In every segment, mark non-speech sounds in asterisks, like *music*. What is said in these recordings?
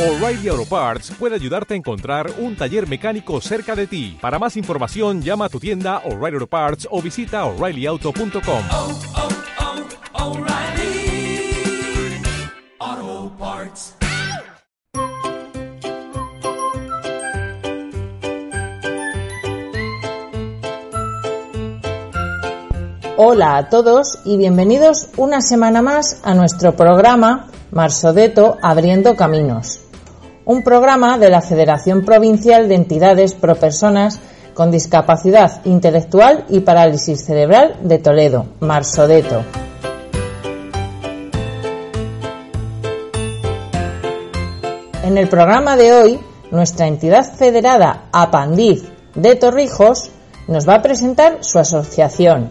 O'Reilly Auto Parts puede ayudarte a encontrar un taller mecánico cerca de ti. Para más información, llama a tu tienda O'Reilly Auto Parts o visita oreillyauto.com. oh, oh, O'Reilly Auto Parts. Hola a todos y bienvenidos una semana más a nuestro programa Marsodeto Abriendo Caminos, un programa de la Federación Provincial de Entidades Pro Personas con Discapacidad Intelectual y Parálisis Cerebral de Toledo, Marsodeto. En el programa de hoy, nuestra entidad federada Apandiz de Torrijos nos va a presentar su asociación,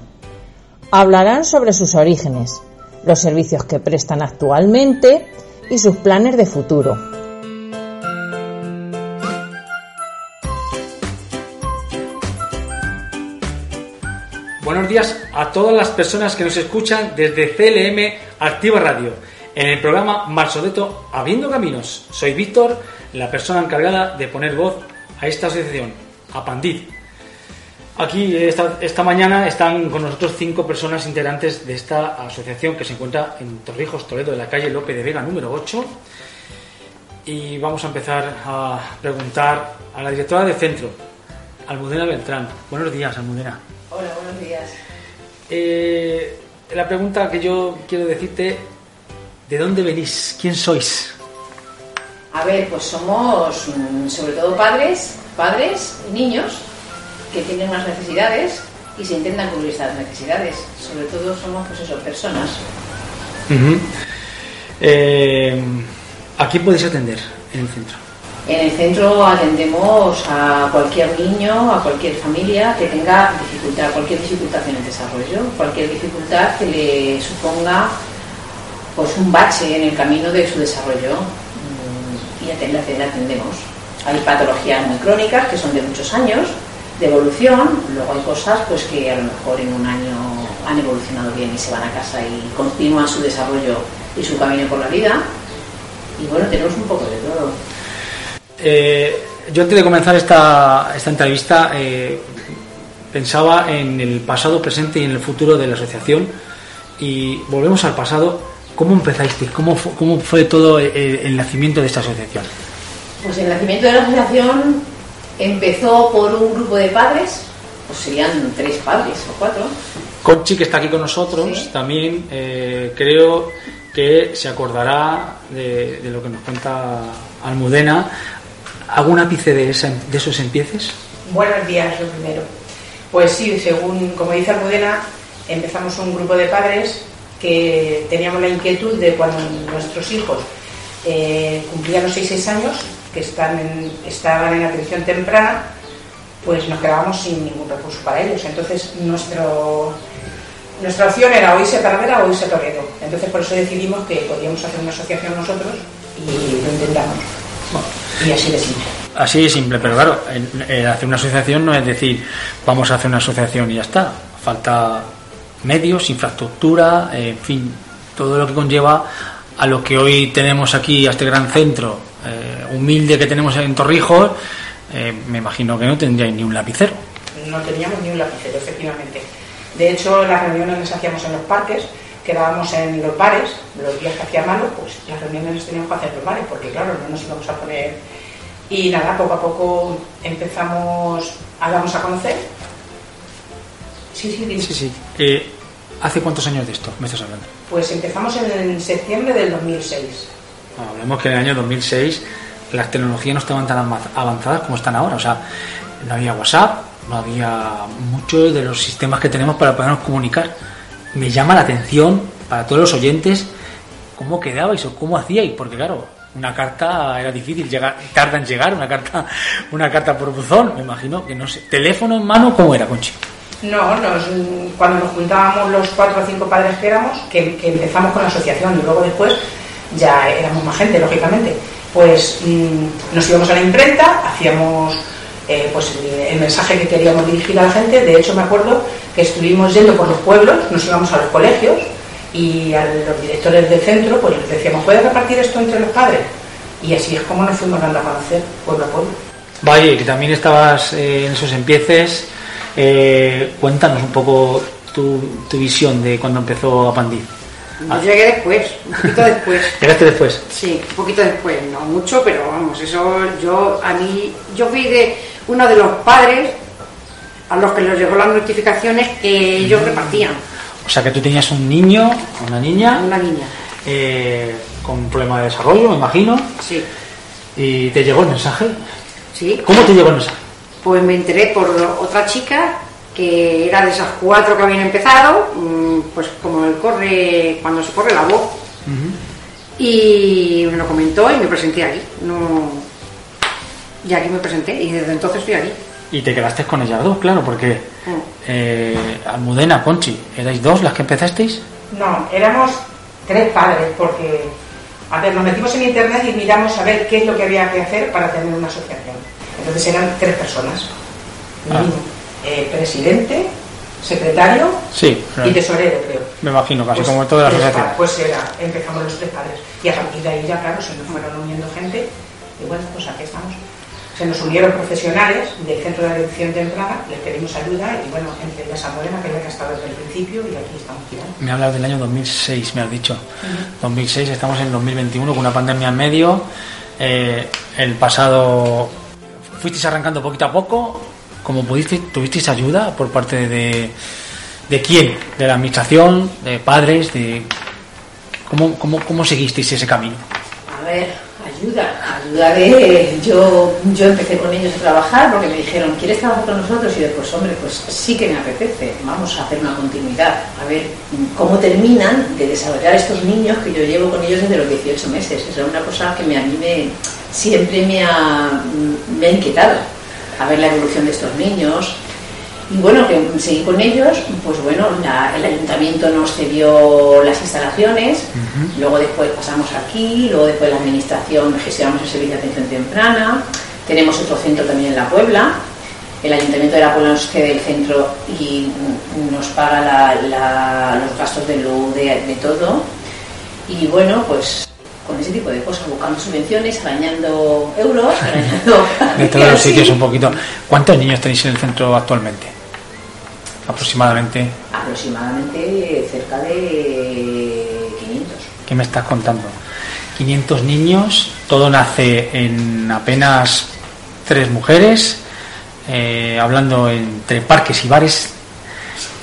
hablarán sobre sus orígenes, los servicios que prestan actualmente y sus planes de futuro. Días a todas las personas que nos escuchan desde CLM Activa Radio, en el programa Marsodeto Abriendo Caminos. Soy Víctor, la persona encargada de poner voz a esta asociación, Apandiz. Aquí esta, esta mañana están con nosotros cinco personas integrantes de esta asociación que se encuentra en Torrijos, Toledo, en la calle Lope de Vega número 8. Y vamos a empezar a preguntar a la directora del centro, Almudena Beltrán. Buenos días, Almudena. Hola, buenos días. Eh, la pregunta que yo quiero decirte, ¿de dónde venís? ¿Quién sois? A ver, pues somos mm, sobre todo padres, padres y niños que tienen unas necesidades y se intentan cubrir estas necesidades. Sobre todo somos, pues eso, personas. Eh, ¿A quién podéis atender en el centro? En el centro atendemos a cualquier niño, a cualquier familia que tenga dificultad, cualquier dificultad en el desarrollo, cualquier dificultad que le suponga pues un bache en el camino de su desarrollo mm, y le atendemos. Hay patologías muy crónicas que son de muchos años de evolución, luego hay cosas pues que a lo mejor en un año han evolucionado bien y se van a casa y continúan su desarrollo y su camino por la vida. Y bueno, tenemos un poco de todo. Eh, yo antes de comenzar esta, esta entrevista eh, pensaba en el pasado, presente y en el futuro de la asociación y volvemos al pasado. ¿Cómo empezasteis? ¿Cómo, fu- cómo fue todo el, el nacimiento de esta asociación? Pues el nacimiento de la asociación empezó por un grupo de padres, pues serían tres padres o cuatro, Conchi, que está aquí con nosotros, Sí. también eh, creo que se acordará de, de lo que nos cuenta Almudena. ¿Algún ápice de, esa- de esos empieces? Buenos días, lo primero. Pues sí, según, como dice Almudena, empezamos un grupo de padres que teníamos la inquietud de cuando nuestros hijos eh, cumplían los 6 años, que están en- estaban en atención temprana, pues nos quedábamos sin ningún recurso para ellos. Entonces, nuestro, nuestra opción era o irse a Talavera o irse a Toledo. Entonces, por eso decidimos que podíamos hacer una asociación nosotros y lo intentamos. Y así de simple. Así de simple, pero claro, el- hacer una asociación no es decir, vamos a hacer una asociación y ya está. Falta medios, infraestructura, en fin, todo lo que conlleva a lo que hoy tenemos aquí, a este gran centro eh, humilde que tenemos en Torrijos. eh, me imagino que no tendríais ni un lapicero. no teníamos ni un lapicero, efectivamente. De hecho, las reuniones las hacíamos en los parques, quedábamos en los bares, los días que hacía malo, pues las reuniones las teníamos que hacer en los bares, porque claro, no nos íbamos a poner... Y nada, poco a poco empezamos a darnos a conocer. Sí, sí, dime. Sí, sí. Eh, ¿Hace cuántos años de esto me estás hablando? Pues empezamos en septiembre del 2006. Bueno, hablemos que en el año 2006 las tecnologías no estaban tan avanzadas como están ahora. O sea, no había WhatsApp, no había muchos de los sistemas que tenemos para podernos comunicar. Me llama la atención para todos los oyentes cómo quedabais o cómo hacíais, porque claro, una carta era difícil llegar, tarda en llegar, una carta, una carta por buzón, me imagino que no sé. Teléfono en mano, ¿cómo era, Conchi? No, nos, cuando nos juntábamos los cuatro o cinco padres que éramos, que, que empezamos con la asociación y luego después ya éramos más gente, lógicamente, pues mm, nos íbamos a la imprenta, hacíamos eh, pues el, el mensaje que queríamos dirigir a la gente. De hecho, me acuerdo que estuvimos yendo por los pueblos, nos íbamos a los colegios y a los directores del centro, pues les decíamos, ¿puedes repartir esto entre los padres? Y así es como nos fuimos dando a conocer pueblo a pueblo. Vaya, que también estabas eh, en esos empieces. Eh, cuéntanos un poco tu, tu visión de cuando empezó Apandí. Yo llegué después, un poquito después. *laughs* Llegaste después. Sí, un poquito después, no mucho, pero vamos, eso yo a mí, yo fui de uno de los padres a los que les llegó las notificaciones que ellos repartían, O sea que tú tenías un niño, una niña, una niña. eh, con un problema de desarrollo, me imagino, Sí, y te llegó el mensaje. sí. ¿Cómo te llegó el mensaje? Pues me enteré por otra chica que era de esas cuatro que habían empezado, mm, pues como el corre, cuando se corre la voz. Y me lo comentó y me presenté aquí. No... Y aquí me presenté y desde entonces estoy aquí. Y te quedaste con ellas dos, claro, porque Mm. eh, Almudena, Conchi, ¿erais dos las que empezasteis? No, éramos tres padres porque, a ver, nos metimos en internet y miramos a ver qué es lo que había que hacer para tener una asociación. Entonces eran tres personas. Ah. Eh, presidente, secretario Sí, y tesorero, creo. me imagino, casi Pues, como toda la tres asociación. pa- Pues era, empezamos los tres padres. Y a partir de ahí ya, claro, se nos fueron uniendo gente. Y bueno, pues aquí estamos. Se nos unieron profesionales del Centro de Atención Temprana, les pedimos ayuda y bueno, entre ellas a Morena, que es la que ha estado desde el principio y aquí estamos tirando. Me hablas del año 2006, me has dicho. 2006, estamos en 2021 con una pandemia en medio. Eh, el pasado fuisteis arrancando poquito a poco. Como pudisteis, tuvisteis ayuda por parte de, de quién, de la administración, de padres, de cómo, cómo, cómo seguisteis ese camino. A ver, ayuda, ayuda de... Yo, yo empecé con ellos a trabajar porque me dijeron, ¿quieres trabajar con nosotros? Y yo, pues hombre, pues sí que me apetece, vamos a hacer una continuidad, a ver cómo terminan de desarrollar estos niños que yo llevo con ellos desde los 18 meses. Esa es una cosa que a mí me, siempre me me ha inquietado, a ver la evolución de estos niños, y bueno, que seguí con ellos, pues bueno, la- el ayuntamiento nos cedió las instalaciones, luego después pasamos aquí, luego después la administración gestionamos el servicio de atención temprana, tenemos otro centro también en La Puebla, el ayuntamiento de La Puebla nos cede el centro y nos paga la- la- los gastos de luz, de, de todo, y bueno, pues con ese tipo de cosas, buscando subvenciones, arañando euros, arañando... *laughs* De todos los *laughs* sitios un poquito. ¿Cuántos niños tenéis en el centro actualmente? Aproximadamente. Aproximadamente cerca de 500. ¿Qué me estás contando? 500 niños, todo nace en apenas tres mujeres, eh, hablando entre parques y bares,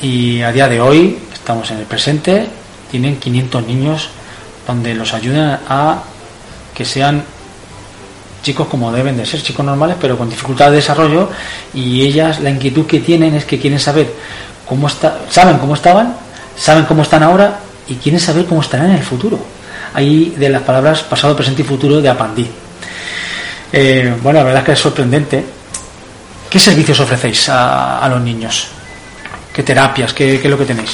y a día de hoy, estamos en el presente, tienen 500 niños donde los ayudan a que sean chicos como deben de ser, chicos normales, pero con dificultad de desarrollo, y ellas la inquietud que tienen es que quieren saber cómo está, saben cómo estaban, saben cómo están ahora y quieren saber cómo estarán en el futuro. Ahí de las palabras pasado, presente y futuro de Apandí. Eh, bueno, la verdad es que es sorprendente. ¿Qué servicios ofrecéis a, los niños? ¿Qué terapias? ¿Qué, qué es lo que tenéis?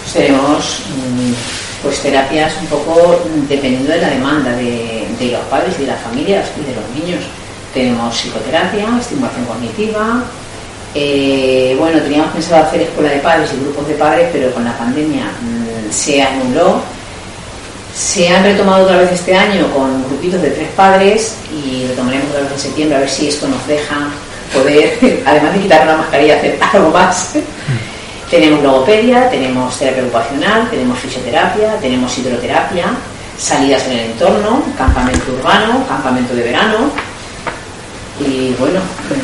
Pues tenemos mm, pues terapias un poco mm, dependiendo de la demanda de, de los padres y de las familias y de los niños. Tenemos psicoterapia, estimulación cognitiva. eh, bueno, teníamos pensado hacer escuela de padres y grupos de padres, pero con la pandemia mm, se anuló. Se han retomado otra vez este año con grupitos de tres padres y retomaremos otra vez en septiembre a ver si esto nos deja poder, *laughs* además de quitar la mascarilla, hacer algo más. *laughs* Tenemos logopedia, tenemos terapia ocupacional, tenemos fisioterapia, tenemos hidroterapia, salidas en el entorno, campamento urbano, campamento de verano. Y bueno,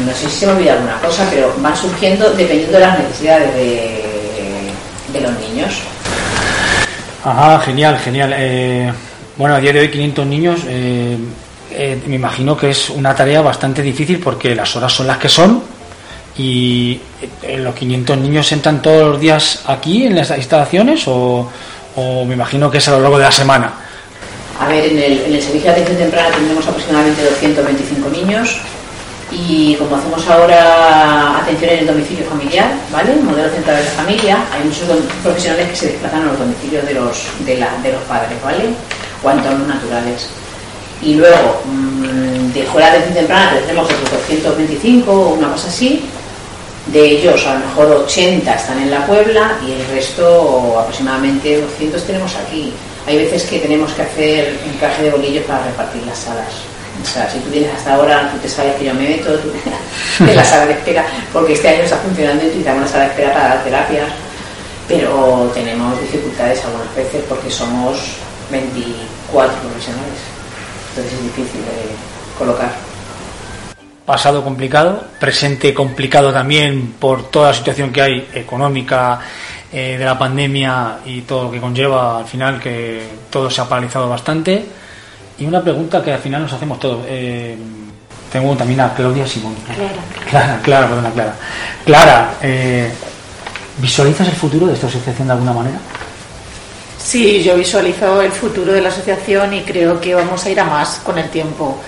no sé si se me olvida alguna cosa, pero van surgiendo dependiendo de las necesidades de, los niños. Ajá, genial, genial. Eh, bueno, a día de hoy 500 niños, eh, eh, me imagino que es una tarea bastante difícil porque las horas son las que son y eh, los 500 niños entran todos los días aquí en las instalaciones o me imagino que es a lo largo de la semana. A ver, en el, en el servicio de atención temprana tendremos aproximadamente 225 niños y como hacemos ahora atención en el domicilio familiar, ¿vale? Modelo central de la familia, hay muchos profesionales que se desplazan a los domicilios de los, de, la- de los padres, ¿vale? O a entornos naturales. Y luego, mm, de escuela de atención temprana tendremos otros 225 o una cosa así. De ellos, a lo mejor 80 están en la Puebla y el resto, aproximadamente 200, tenemos aquí. Hay veces que tenemos que hacer encaje de bolillos para repartir las salas. O sea, si tú vienes hasta ahora, tú te sabes que yo me meto *laughs* en la sala de espera, porque este año está funcionando y utilizamos la sala de espera para dar terapias, pero tenemos dificultades algunas veces porque somos 24 profesionales. Entonces es difícil de colocar. Pasado complicado, presente complicado también por toda la situación que hay económica eh, de la pandemia y todo lo que conlleva al final que todo se ha paralizado bastante. Y una pregunta que al final nos hacemos todos. Eh, tengo también a Claudia Simón. Clara, Clara, perdona, Clara. Clara, eh, ¿visualizas el futuro de esta asociación de alguna manera? Sí, yo visualizo el futuro de la asociación y creo que vamos a ir a más con el tiempo.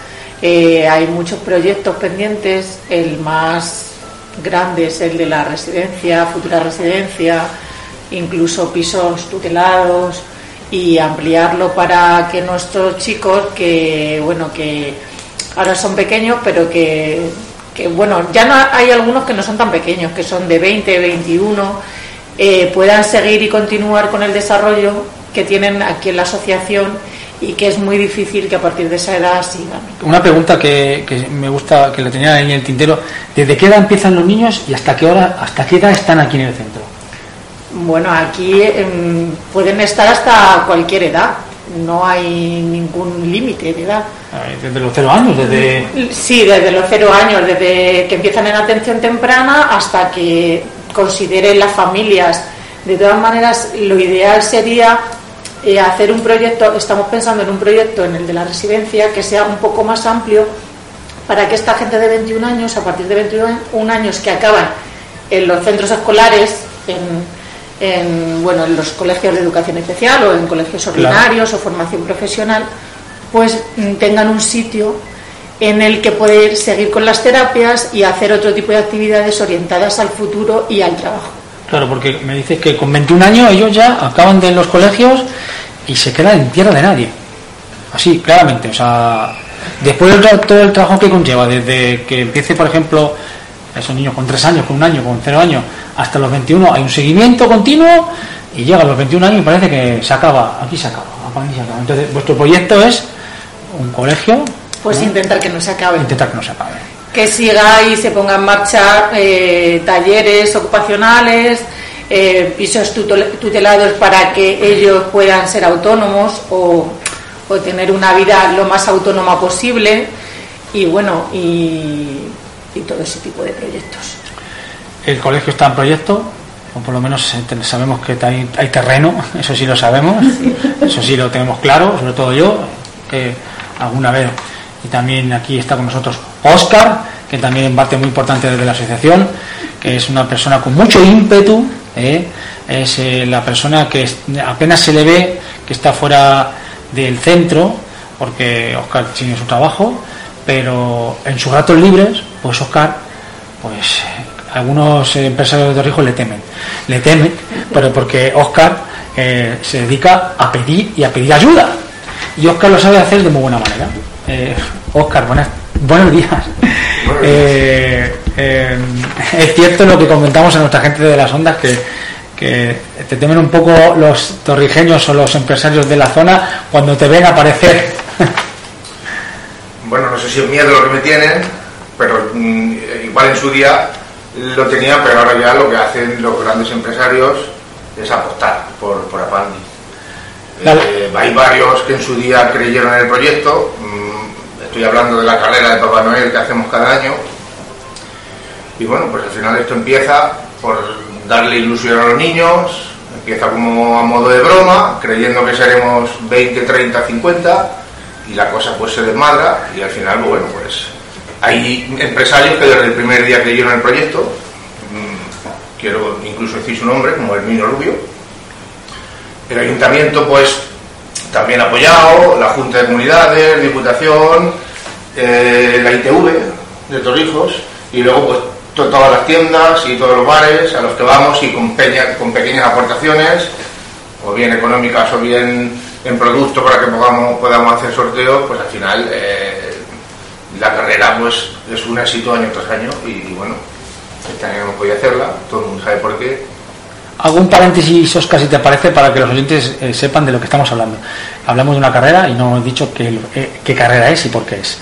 Eh, hay muchos proyectos pendientes, el más grande es el de la residencia, futura residencia, incluso pisos tutelados y ampliarlo para que nuestros chicos que bueno que ahora son pequeños pero que, bueno ya no hay algunos que no son tan pequeños que son de 20 21 eh, puedan seguir y continuar con el desarrollo que tienen aquí en la asociación y que es muy difícil que a partir de esa edad sigan. Una pregunta que, que me gusta, que le tenía ahí en el tintero. ¿Desde qué edad empiezan los niños y hasta qué hora, hasta qué edad están aquí en el centro? Bueno, aquí em, pueden estar hasta cualquier edad, no hay ningún límite de edad. Eh, Desde los cero años, desde... Sí, desde los cero años, desde que empiezan en atención temprana hasta que consideren las familias. De todas maneras, lo ideal sería eh, hacer un proyecto, estamos pensando en un proyecto en el de la residencia que sea un poco más amplio para que esta gente de 21 años, a partir de 21 años que acaban en los centros escolares, en, en, bueno, en los colegios de educación especial o en colegios ordinarios o formación profesional, pues mm, tengan un sitio en el que poder seguir con las terapias y hacer otro tipo de actividades orientadas al futuro y al trabajo. Claro, porque me dices que con 21 años ellos ya acaban de los colegios y se quedan en tierra de nadie. Así, claramente. O sea, después de todo el trabajo que conlleva, desde que empiece, por ejemplo, esos niños con 3 años, con un año, con 0 años, hasta los 21, hay un seguimiento continuo y llega a los 21 años y parece que se acaba. Aquí se acaba, aquí se acaba. Entonces, vuestro proyecto es un colegio. Pues ¿no? intentar que no se acabe. Intentar que no se acabe. Que siga y se ponga en marcha eh, talleres ocupacionales, eh, pisos tutel- tutelados para que ellos puedan ser autónomos o, o tener una vida lo más autónoma posible y bueno, y, y todo ese tipo de proyectos. El colegio está en proyecto, o por lo menos eh, sabemos que hay, hay terreno, *laughs* eso sí lo sabemos, eso sí lo tenemos claro, sobre todo yo, que alguna vez, y también aquí está con nosotros Oscar, que también es muy importante de la asociación, que es una persona con mucho ímpetu, ¿eh? es eh, la persona que apenas se le ve que está fuera del centro, porque Oscar tiene su trabajo, pero en sus ratos libres, pues Oscar, pues algunos eh, empresarios de Torrijos le temen, le temen, pero porque Oscar se dedica a pedir y a pedir ayuda. Y Oscar lo sabe hacer de muy buena manera. Eh, Oscar, buenas, buenos días. Eh, eh, es cierto lo que comentamos a nuestra gente de las ondas que, que te temen un poco los torrijeños o los empresarios de la zona cuando te ven aparecer. *laughs* Bueno, no sé si es miedo lo que me tienen, pero mm, igual en su día lo tenía, pero ahora ya lo que hacen los grandes empresarios es apostar por, por Apandi. Eh, hay varios que en su día creyeron en el proyecto. Estoy hablando de la carrera de Papá Noel que hacemos cada año. Y bueno, pues al final esto empieza por darle ilusión a los niños, empieza como a modo de broma, creyendo que seremos 20, 30, 50, y la cosa pues se desmadra, y al final, bueno, pues hay empresarios que desde el primer día creyeron en el proyecto, mm, quiero incluso decir su nombre, como Herminio Rubio, el ayuntamiento pues también apoyado, la Junta de Comunidades, Diputación, eh, la ITV de Torrijos y luego pues to- todas las tiendas y todos los bares a los que vamos y con, con pequeñas aportaciones, o bien económicas o bien en producto para que podamos, podamos hacer sorteos, pues al final eh, la carrera pues es un éxito año tras año y, y bueno, este año no podía hacerla, todo el mundo sabe por qué, hago un paréntesis, Oscar, si te parece, para que los oyentes eh, sepan de lo que estamos hablando. Hablamos de una carrera y no hemos dicho qué, eh, qué carrera es y por qué es.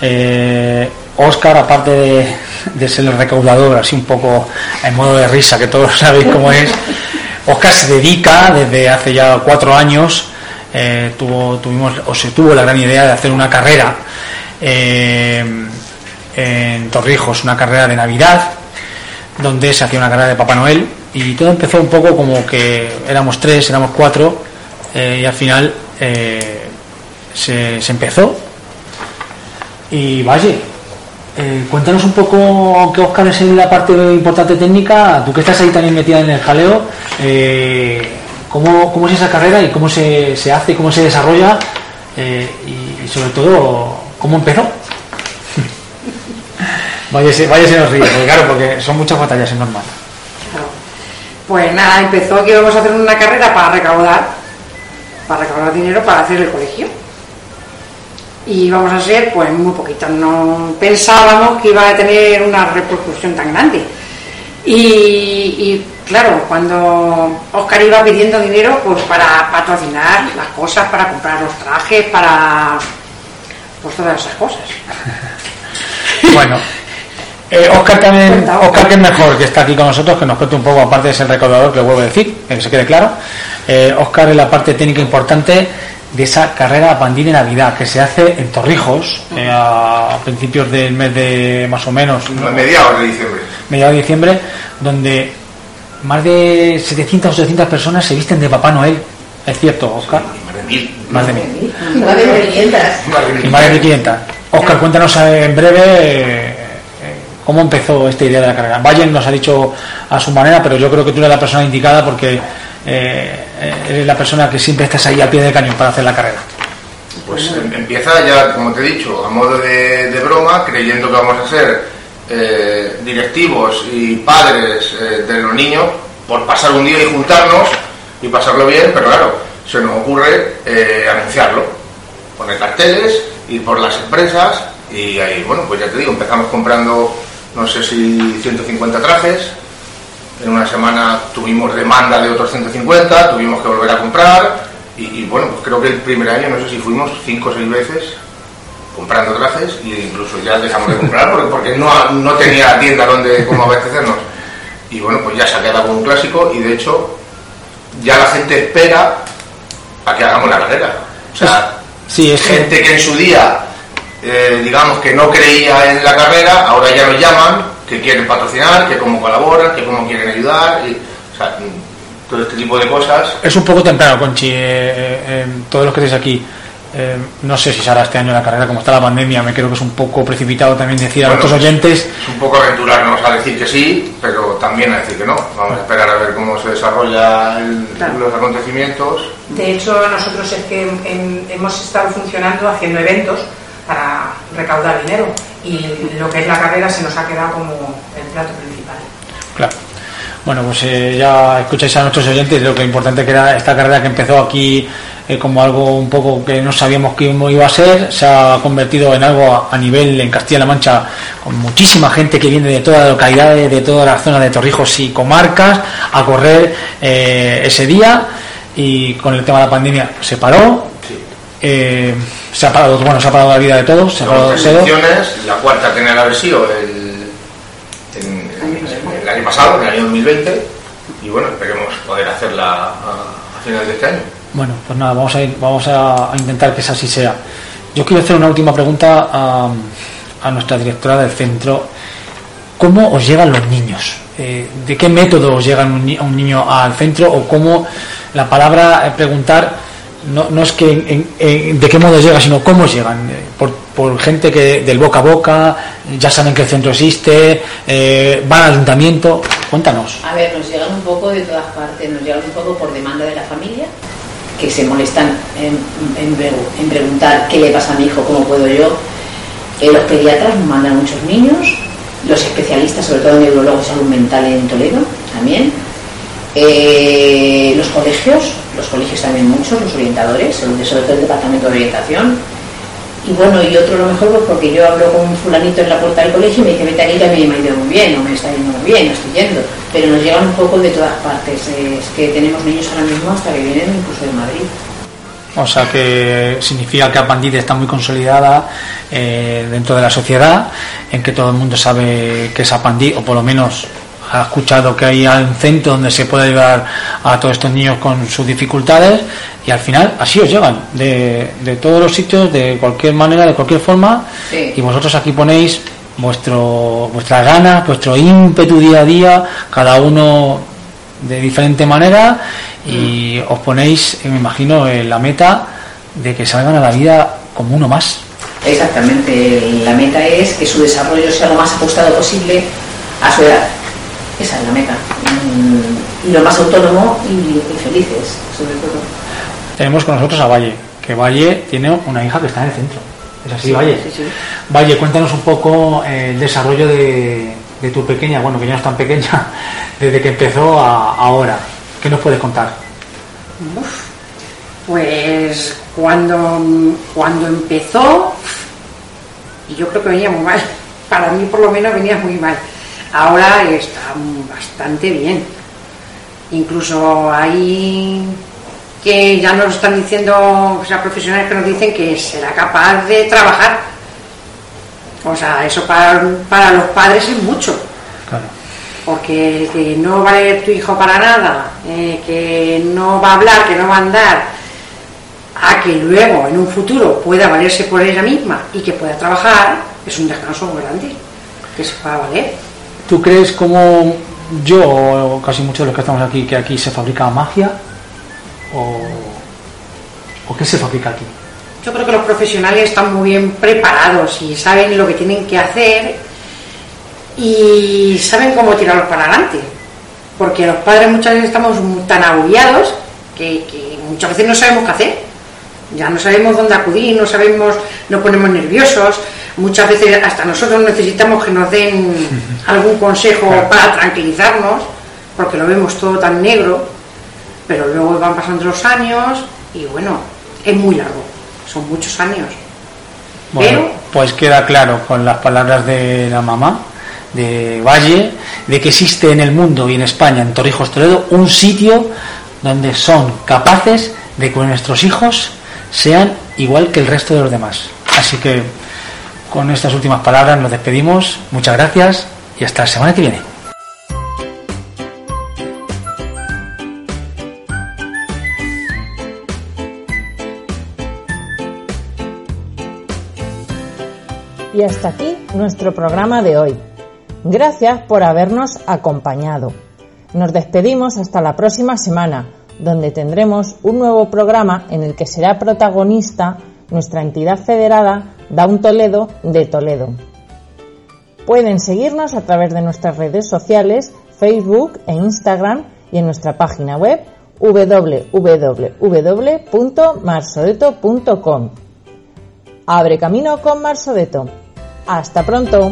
Eh, Oscar, aparte de, ser el recaudador, así un poco en modo de risa, que todos *laughs* sabéis cómo es, Oscar se dedica desde hace ya cuatro años, tuvimos, o se tuvo la gran idea de hacer una carrera en Torrijos, una carrera de Navidad, donde se hacía una carrera de Papá Noel, y todo empezó un poco como que éramos tres, éramos cuatro, eh, y al final eh, se, se empezó. Y vaya, eh, cuéntanos un poco, aunque Oscar es en la parte importante técnica, tú que estás ahí también metida en el jaleo, ¿cómo, cómo es esa carrera y cómo se, se hace, cómo se desarrolla y, sobre todo, cómo empezó? *laughs* vaya se nos ríe, porque claro, porque son muchas batallas, es normal. Pues nada, empezó que íbamos a hacer una carrera para recaudar, para recaudar dinero para hacer el colegio. Y íbamos a ser pues muy poquitos, no pensábamos que iba a tener una repercusión tan grande. Y, claro, cuando Oscar iba pidiendo dinero pues para patrocinar las cosas, para comprar los trajes, para pues todas esas cosas. *laughs* Bueno, eh, Oscar también, Oscar Óscar. que es mejor que está aquí con nosotros, que nos cuente un poco, aparte de ser recaudador, que lo vuelvo a decir, que se quede claro. Eh, Oscar es la parte técnica importante de esa carrera bandí de Navidad que se hace en Torrijos eh, a principios del mes de más o menos, A mediados de diciembre. mediados de diciembre, donde más de 700 o 800 personas se visten de Papá Noel. Es cierto, Oscar. Y más de mil. Más de mil. Más de 500. Más de mil. Y más de 500. Oscar, cuéntanos en breve eh, cómo empezó esta idea de la carrera. Valle nos ha dicho a su manera, pero yo creo que tú eres la persona indicada porque eh, eres la persona que siempre estás ahí al pie del cañón para hacer la carrera. Pues em- empieza ya, como te he dicho, a modo de, de broma, creyendo que vamos a ser eh, directivos y padres eh, de los niños por pasar un día y juntarnos y pasarlo bien, pero claro, se nos ocurre eh, anunciarlo, poner carteles, ir por las empresas y ahí, bueno, pues ya te digo, empezamos comprando, no sé si 150 trajes, en una semana tuvimos demanda de otros 150, tuvimos que volver a comprar y, y, bueno, pues creo que el primer año no sé si fuimos 5 o 6 veces comprando trajes e incluso ya dejamos de comprar porque, porque no, no tenía tienda donde como abastecernos. Y bueno, pues ya se ha quedado como un clásico y de hecho ya la gente espera a que hagamos la carrera. O sea, Sí, es gente que en su día, eh, digamos que no creía en la carrera, ahora ya nos llaman, que quieren patrocinar, que cómo colaboran, que cómo quieren ayudar, y, o sea, todo este tipo de cosas. es un poco temprano, Conchi. eh, eh, eh, todos los que estáis aquí. eh, no sé si se hará este año la carrera, como está la pandemia, me creo que es un poco precipitado también decir a Bueno, nuestros oyentes Es un poco aventurarnos a decir que sí, pero también a decir que no. Vamos a esperar a ver cómo se desarrollan Claro. los acontecimientos. De hecho, nosotros es que em- hemos estado funcionando haciendo eventos para recaudar dinero y lo que es la carrera se nos ha quedado como el plato principal. Claro. Bueno, pues eh, ya escucháis a nuestros oyentes lo que importante que era esta carrera que empezó aquí eh, como algo un poco que no sabíamos cómo iba a ser, se ha convertido en algo a, nivel en Castilla-La Mancha con muchísima gente que viene de todas las localidades, de toda la zona de Torrijos y comarcas a correr eh, ese día y con el tema de la pandemia se paró. Eh, se ha parado, bueno, se ha parado la vida de todos, se ha parado todo. la cuarta tenía que haber sido el, en- en- el año pasado, en el año 2020, y bueno, esperemos poder hacerla a, a finales de este año. Bueno, pues nada, vamos a, ir- vamos a, a intentar que esa así sea. Yo quiero hacer una última pregunta a, a nuestra directora del centro. ¿Cómo os llegan los niños? Eh, ¿De qué método os llegan un, un niño al centro? ¿O cómo la palabra eh, preguntar no, no es que en- de qué modo llega, sino cómo llegan? Eh, por, gente que del boca a boca, ya saben que el centro existe, eh, van al ayuntamiento. Cuéntanos. A ver, nos llegan un poco de todas partes, nos llegan un poco por demanda de la familia, que se molestan en, en pregu- en preguntar qué le pasa a mi hijo, cómo puedo yo. Eh, los pediatras mandan muchos niños, los especialistas, sobre todo neurólogos de salud mental en Toledo, también. Eh, los colegios, los colegios también muchos, los orientadores, sobre todo el departamento de orientación. Y bueno, y otro lo mejor pues porque yo hablo con un fulanito en la puerta del colegio y me dice, vete aquí que a mí me ha ido muy bien, o me está yendo muy bien, estoy yendo. Pero nos llegan un poco de todas partes. Es que tenemos niños ahora mismo hasta que vienen incluso de Madrid. O sea que significa que Apandid está muy consolidada eh, dentro de la sociedad, en que todo el mundo sabe que es Apandid, o por lo menos ha escuchado que hay un centro donde se puede ayudar a todos estos niños con sus dificultades y al final así os llegan de, de todos los sitios, de cualquier manera, de cualquier forma Sí. y vosotros aquí ponéis vuestro vuestras ganas, vuestro ímpetu día a día, cada uno de diferente manera y os ponéis, eh, me imagino, en la meta de que salgan a la vida como uno más. Exactamente, la meta es que su desarrollo sea lo más ajustado posible a su edad. Esa es la meta. Y lo más autónomo y, y felices, sobre todo. Tenemos con nosotros a Valle, que Valle tiene una hija que está en el centro. Es así, Sí, Valle. sí, sí. Valle, cuéntanos un poco eh, el desarrollo de, de tu pequeña, bueno, que ya no es tan pequeña, *laughs* desde que empezó a ahora. ¿Qué nos puedes contar? Uf, pues cuando, cuando empezó, y yo creo que venía muy mal, *laughs* para mí por lo menos venía muy mal. Ahora está bastante bien. Incluso hay que ya nos están diciendo, o sea, profesionales que nos dicen que será capaz de trabajar. O sea, eso para, para los padres es mucho Claro. porque que no va a tu hijo para nada, eh, que no va a hablar, que no va a andar, a que luego en un futuro pueda valerse por ella misma y que pueda trabajar, es un descanso muy grande, que se pueda valer. ¿Tú crees como yo, o casi muchos de los que estamos aquí, que aquí se fabrica magia? ¿O, qué se fabrica aquí? Yo creo que los profesionales están muy bien preparados y saben lo que tienen que hacer y saben cómo tirarlos para adelante. Porque los padres muchas veces estamos tan agobiados que, que muchas veces no sabemos qué hacer. Ya no sabemos dónde acudir, no sabemos, nos ponemos nerviosos. Muchas veces hasta nosotros necesitamos que nos den algún consejo para tranquilizarnos, porque lo vemos todo tan negro. Pero luego van pasando los años y bueno, es muy largo, son muchos años. Bueno, Pero- pues queda claro con las palabras de la mamá de Valle de que existe en el mundo y en España, en Torrijos Toledo, un sitio donde son capaces de que nuestros hijos sean igual que el resto de los demás. Así que con estas últimas palabras nos despedimos. Muchas gracias y hasta la semana que viene. Y hasta aquí nuestro programa de hoy. Gracias por habernos acompañado. Nos despedimos hasta la próxima semana, donde tendremos un nuevo programa en el que será protagonista nuestra entidad federada Down Toledo de Toledo. Pueden seguirnos a través de nuestras redes sociales, Facebook e Instagram y en nuestra página web www.marsodeto.com. Abre camino con Marsodeto. Hasta pronto.